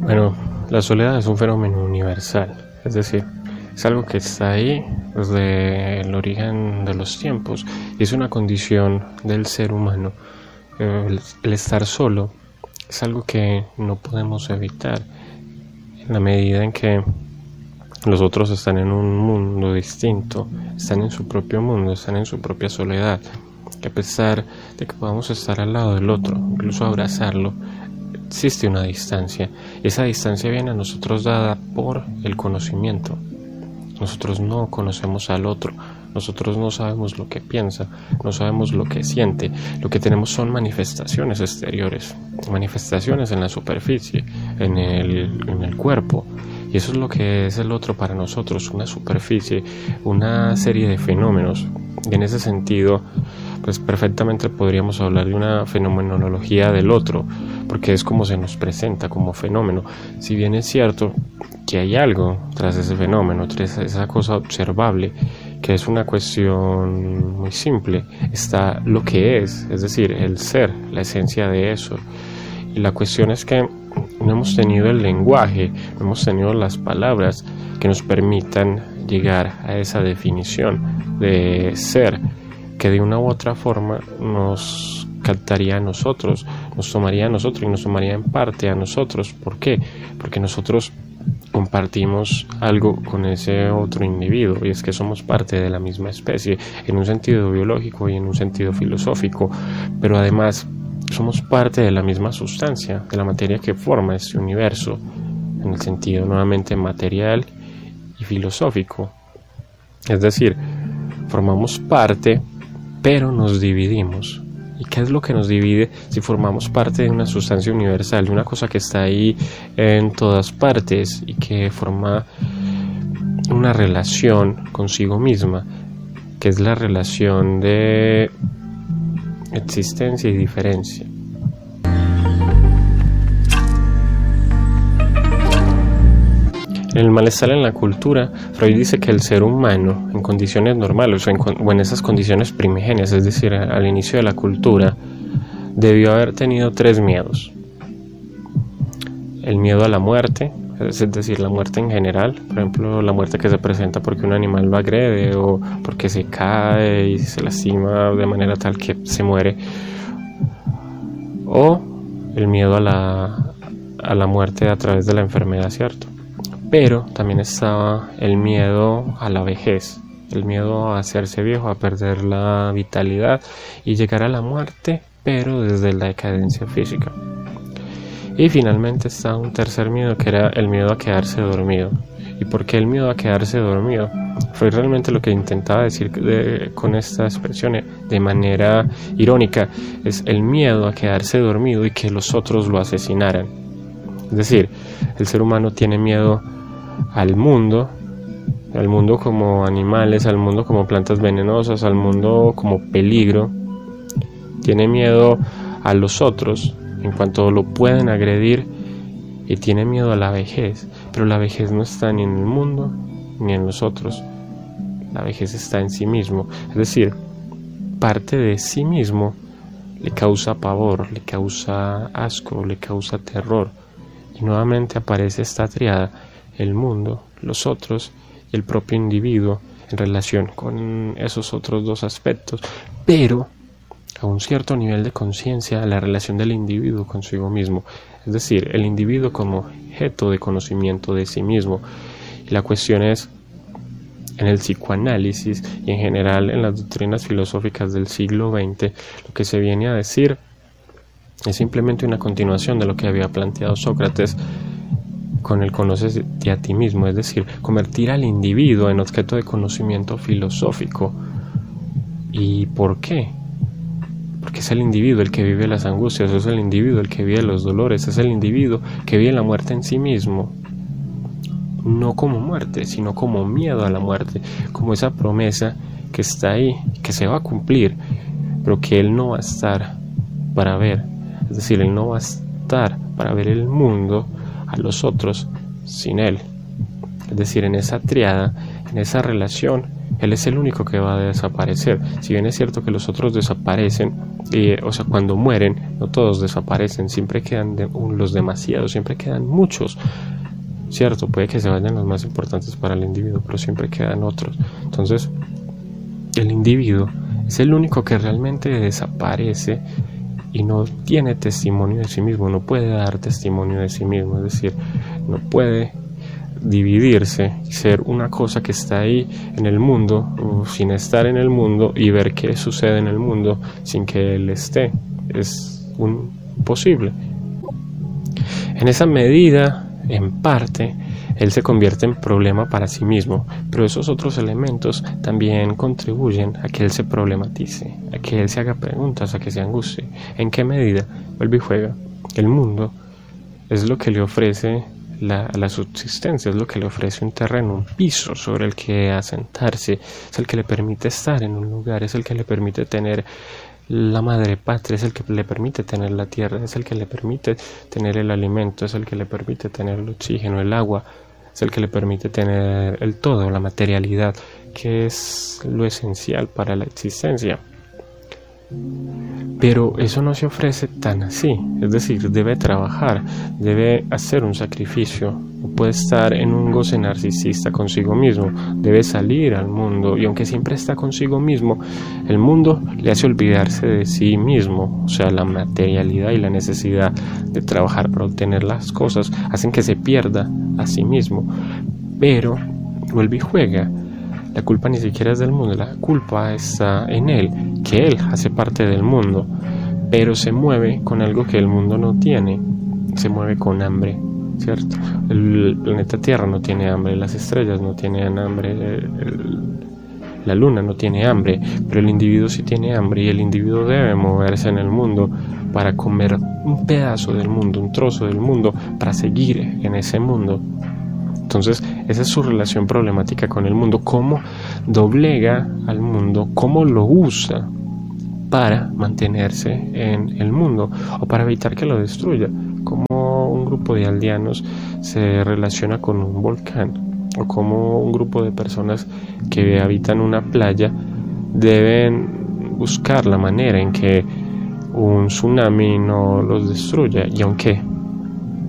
Bueno, la soledad es un fenómeno universal, es decir, es algo que está ahí desde el origen de los tiempos es una condición del ser humano. El, estar solo es algo que no podemos evitar en la medida en que los otros están en un mundo distinto, están en su propio mundo, están en su propia soledad, que a pesar de que podamos estar al lado del otro, incluso abrazarlo, existe una distancia. Esa distancia viene a nosotros dada por el conocimiento. Nosotros no conocemos al otro, nosotros no sabemos lo que piensa, no sabemos lo que siente. Lo que tenemos son manifestaciones exteriores, manifestaciones en la superficie, en el, en el cuerpo. Y eso es lo que es el otro para nosotros, una superficie, una serie de fenómenos. Y en ese sentido, pues perfectamente podríamos hablar de una fenomenología del otro, porque es como se nos presenta como fenómeno. Si bien es cierto que hay algo tras ese fenómeno, tras esa cosa observable, que es una cuestión muy simple, está lo que es, es decir, el ser, la esencia de eso. Y la cuestión es que no hemos tenido el lenguaje, no hemos tenido las palabras que nos permitan llegar a esa definición de ser que de una u otra forma nos captaría a nosotros, nos tomaría a nosotros y nos tomaría en parte a nosotros. ¿Por qué? Porque nosotros compartimos algo con ese otro individuo y es que somos parte de la misma especie en un sentido biológico y en un sentido filosófico, pero además somos parte de la misma sustancia, de la materia que forma este universo, en el sentido nuevamente material y filosófico. Es decir, formamos parte pero nos dividimos. ¿Y qué es lo que nos divide si formamos parte de una sustancia universal, de una cosa que está ahí en todas partes y que forma una relación consigo misma, que es la relación de existencia y diferencia? En el malestar en la cultura, Freud dice que el ser humano, en condiciones normales o en, esas condiciones primigenias, es decir, al inicio de la cultura, debió haber tenido tres miedos. El miedo a la muerte, es decir, la muerte en general, por ejemplo, la muerte que se presenta porque un animal lo agrede o porque se cae y se lastima de manera tal que se muere, o el miedo a la, a la muerte a través de la enfermedad, ¿cierto? Pero también estaba el miedo a la vejez, el miedo a hacerse viejo, a perder la vitalidad y llegar a la muerte, pero desde la decadencia física. Y finalmente está un tercer miedo que era el miedo a quedarse dormido. ¿Y por qué el miedo a quedarse dormido? Fue realmente lo que intentaba decir con esta expresión de manera irónica. Es el miedo a quedarse dormido y que los otros lo asesinaran. Es decir, el ser humano tiene miedo al mundo, al mundo como animales, al mundo como plantas venenosas, al mundo como peligro. Tiene miedo a los otros en cuanto lo pueden agredir y tiene miedo a la vejez. Pero la vejez no está ni en el mundo ni en los otros. La vejez está en sí mismo. Es decir, parte de sí mismo le causa pavor, le causa asco, le causa terror. Y nuevamente aparece esta triada el mundo, los otros y el propio individuo en relación con esos otros dos aspectos, pero a un cierto nivel de conciencia la relación del individuo consigo mismo, es decir, el individuo como objeto de conocimiento de sí mismo. Y la cuestión es, en el psicoanálisis y en general en las doctrinas filosóficas del siglo XX, lo que se viene a decir es simplemente una continuación de lo que había planteado Sócrates con el conocerte a ti mismo, es decir, convertir al individuo en objeto de conocimiento filosófico. ¿Y por qué? Porque es el individuo el que vive las angustias, es el individuo el que vive los dolores, es el individuo que vive la muerte en sí mismo. No como muerte, sino como miedo a la muerte, como esa promesa que está ahí, que se va a cumplir, pero que él no va a estar para ver. Es decir, él no va a estar para ver el mundo a los otros sin Él. Es decir, en esa triada, en esa relación, él es el único que va a desaparecer. Si bien es cierto que los otros desaparecen, o sea, cuando mueren, no todos desaparecen, siempre quedan los demasiados, siempre quedan muchos. Cierto, puede que se vayan los más importantes para el individuo, pero siempre quedan otros. Entonces, el individuo es el único que realmente desaparece y no tiene testimonio de sí mismo, no puede dar testimonio de sí mismo, es decir, no puede dividirse ser una cosa que está ahí en el mundo sin estar en el mundo y ver qué sucede en el mundo sin que él esté. Es un posible. En esa medida, en parte, él se convierte en problema para sí mismo, pero esos otros elementos también contribuyen a que él se problematice, a que él se haga preguntas, a que se angustie. ¿En qué medida? Vuelve y juega. El mundo es lo que le ofrece la, subsistencia, es lo que le ofrece un terreno, un piso sobre el que asentarse, es el que le permite estar en un lugar, es el que le permite tener la madre patria, es el que le permite tener la tierra, es el que le permite tener el alimento, es el que le permite tener el oxígeno, el agua, es el que le permite tener el todo, la materialidad, que es lo esencial para la existencia. Pero eso no se ofrece tan así, es decir, debe trabajar, debe hacer un sacrificio, no puede estar en un goce narcisista consigo mismo, debe salir al mundo. Y aunque siempre está consigo mismo, el mundo le hace olvidarse de sí mismo, o sea, la materialidad y la necesidad de trabajar para obtener las cosas hacen que se pierda a sí mismo, pero vuelve y juega la culpa ni siquiera es del mundo, la culpa está en él, que él hace parte del mundo, pero se mueve con algo que el mundo no tiene, se mueve con hambre, ¿cierto? El planeta Tierra no tiene hambre, las estrellas no tienen hambre, la luna no tiene hambre, pero el individuo sí tiene hambre y el individuo debe moverse en el mundo para comer un pedazo del mundo, un trozo del mundo, para seguir en ese mundo. Entonces, esa es su relación problemática con el mundo, cómo doblega al mundo, cómo lo usa para mantenerse en el mundo o para evitar que lo destruya, como un grupo de aldeanos se relaciona con un volcán o como un grupo de personas que habitan una playa deben buscar la manera en que un tsunami no los destruya y aunque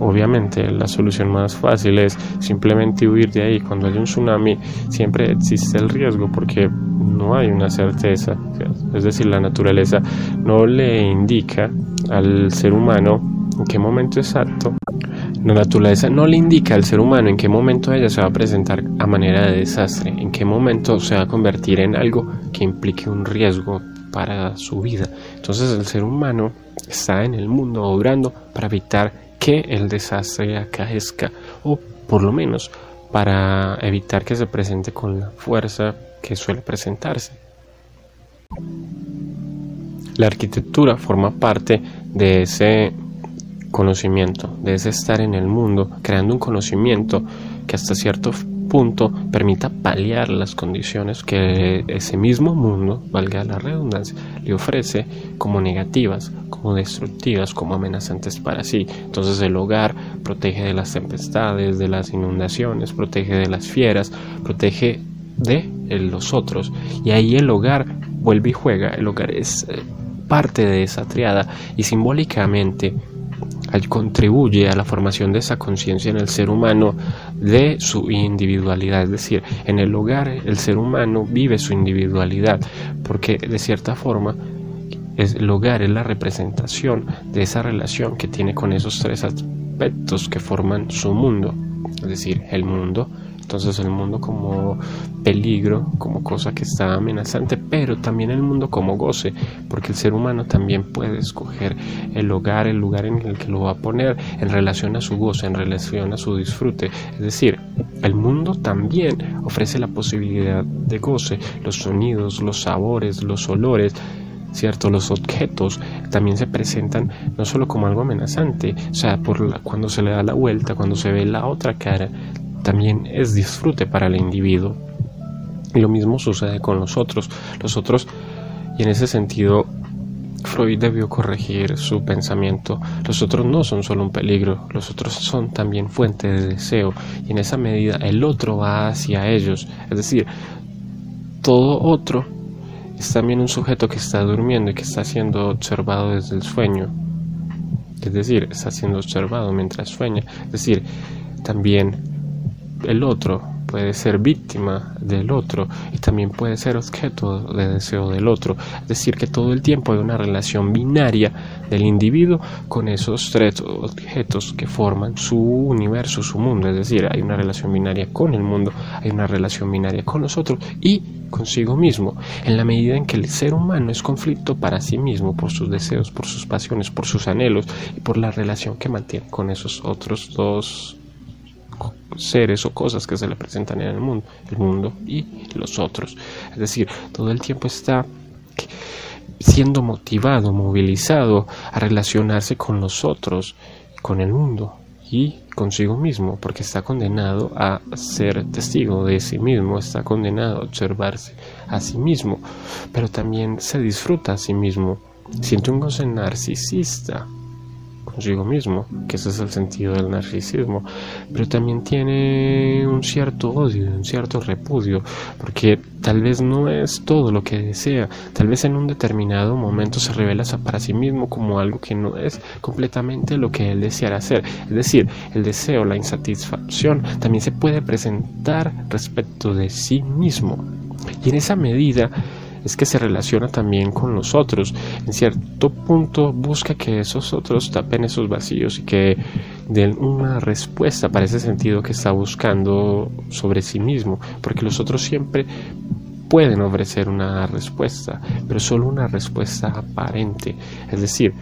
Obviamente la solución más fácil es simplemente huir de ahí. Cuando hay un tsunami siempre existe el riesgo porque no hay una certeza. Es decir, la naturaleza no le indica al ser humano en qué momento exacto. La naturaleza no le indica al ser humano en qué momento ella se va a presentar a manera de desastre, en qué momento se va a convertir en algo que implique un riesgo para su vida. Entonces el ser humano está en el mundo obrando para evitar que el desastre acaezca o por lo menos para evitar que se presente con la fuerza que suele presentarse. La arquitectura forma parte de ese conocimiento, de ese estar en el mundo, creando un conocimiento que hasta cierto punto permita paliar las condiciones que ese mismo mundo, valga la redundancia, le ofrece como negativas, como destructivas, como amenazantes para sí. Entonces el hogar protege de las tempestades, de las inundaciones, protege de las fieras, protege de los otros. Y ahí el hogar vuelve y juega. El hogar es eh, parte de esa triada y simbólicamente contribuye a la formación de esa conciencia en el ser humano de su individualidad, es decir, en el hogar el ser humano vive su individualidad, porque de cierta forma es, el hogar es la representación de esa relación que tiene con esos tres aspectos que forman su mundo, es decir, el mundo, entonces el mundo como peligro, como cosa que está amenazante, pero también el mundo como goce, porque el ser humano también puede escoger el hogar, el lugar en el que lo va a poner en relación a su goce, en relación a su disfrute. Es decir, el mundo también ofrece la posibilidad de goce, los sonidos, los sabores, los olores, ¿cierto? Los objetos también se presentan no solo como algo amenazante, o sea, por cuando se le da la vuelta, cuando se ve la otra cara, también es disfrute para el individuo. Y lo mismo sucede con los otros. Los otros, y en ese sentido, Freud debió corregir su pensamiento. Los otros no son solo un peligro, los otros son también fuente de deseo y en esa medida el otro va hacia ellos. Es decir, todo otro es también un sujeto que está durmiendo y que está siendo observado desde el sueño. Es decir, está siendo observado mientras sueña. Es decir, también el otro puede ser víctima del otro y también puede ser objeto de deseo del otro. Es decir, que todo el tiempo hay una relación binaria del individuo con esos tres objetos que forman su universo, su mundo. Es decir, hay una relación binaria con el mundo, hay una relación binaria con los otros y consigo mismo, en la medida en que el ser humano es conflicto para sí mismo, por sus deseos, por sus pasiones, por sus anhelos y por la relación que mantiene con esos otros dos seres o cosas que se le presentan en el mundo, el mundo y los otros. Es decir, todo el tiempo está siendo motivado, movilizado a relacionarse con los otros, con el mundo y consigo mismo, porque está condenado a ser testigo de sí mismo, está condenado a observarse a sí mismo, pero también se disfruta a sí mismo. Siente un goce narcisista consigo mismo, que ese es el sentido del narcisismo, pero también tiene un cierto odio, un cierto repudio, porque tal vez no es todo lo que desea, tal vez en un determinado momento se revela para sí mismo como algo que no es completamente lo que él deseara hacer, es decir, el deseo, la insatisfacción también se puede presentar respecto de sí mismo, y en esa medida es que se relaciona también con los otros. En cierto punto busca que esos otros tapen esos vacíos y que den una respuesta para ese sentido que está buscando sobre sí mismo, porque los otros siempre pueden ofrecer una respuesta, pero solo una respuesta aparente. Es decir,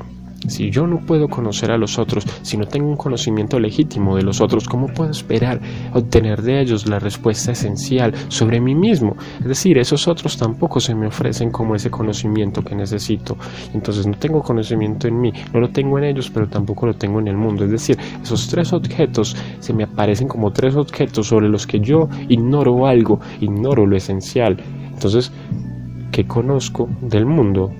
si yo no puedo conocer a los otros, si no tengo un conocimiento legítimo de los otros, ¿cómo puedo esperar obtener de ellos la respuesta esencial sobre mí mismo? Es decir, esos otros tampoco se me ofrecen como ese conocimiento que necesito. Entonces no tengo conocimiento en mí, no lo tengo en ellos, pero tampoco lo tengo en el mundo. Es decir, esos tres objetos se me aparecen como tres objetos sobre los que yo ignoro algo, ignoro lo esencial. Entonces, ¿qué conozco del mundo?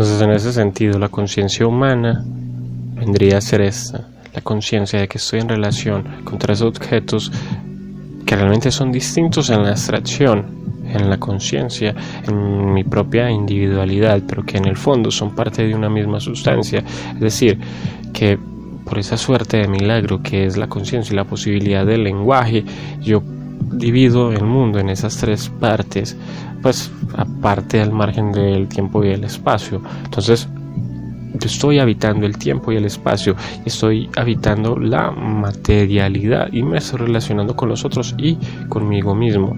Entonces, en ese sentido, la conciencia humana vendría a ser esta, la conciencia de que estoy en relación con tres objetos que realmente son distintos en la abstracción, en la conciencia, en mi propia individualidad, pero que en el fondo son parte de una misma sustancia. Es decir, que por esa suerte de milagro que es la conciencia y la posibilidad del lenguaje, yo divido el mundo en esas tres partes, pues aparte al margen del tiempo y el espacio. Entonces, yo estoy habitando el tiempo y el espacio, estoy habitando la materialidad y me estoy relacionando con los otros y conmigo mismo.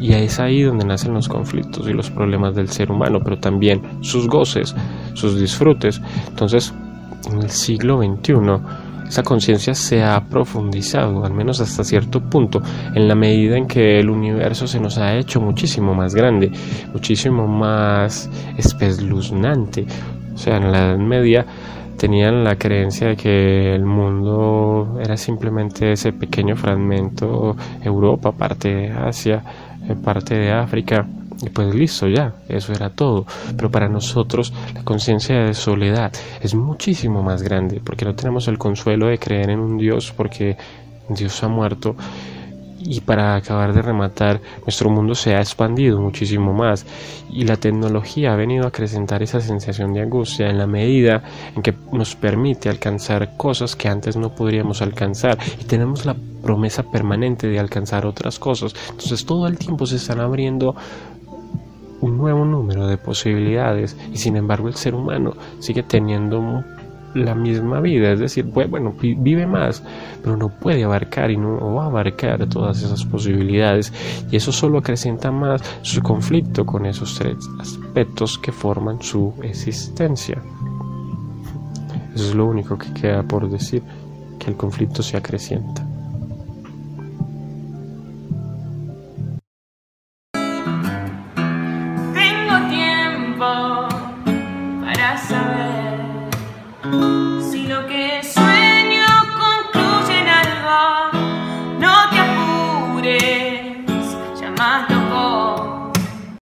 Y es ahí donde nacen los conflictos y los problemas del ser humano, pero también sus goces, sus disfrutes. Entonces, en el siglo XXI, esa conciencia se ha profundizado, al menos hasta cierto punto, en la medida en que el universo se nos ha hecho muchísimo más grande, muchísimo más espeluznante. O sea, en la Edad Media tenían la creencia de que el mundo era simplemente ese pequeño fragmento, Europa, parte de Asia, eh, parte de África, y pues listo, ya, eso era todo. Pero para nosotros la conciencia de soledad es muchísimo más grande, porque no tenemos el consuelo de creer en un Dios porque Dios ha muerto. Y para acabar de rematar, nuestro mundo se ha expandido muchísimo más y la tecnología ha venido a acrecentar esa sensación de angustia en la medida en que nos permite alcanzar cosas que antes no podríamos alcanzar y tenemos la promesa permanente de alcanzar otras cosas. Entonces todo el tiempo se están abriendo nuevo número de posibilidades y sin embargo el ser humano sigue teniendo la misma vida, es decir, bueno, vive más, pero no puede abarcar y no va a abarcar todas esas posibilidades y eso solo acrecenta más su conflicto con esos tres aspectos que forman su existencia. Eso es lo único que queda por decir, que el conflicto se acrecienta.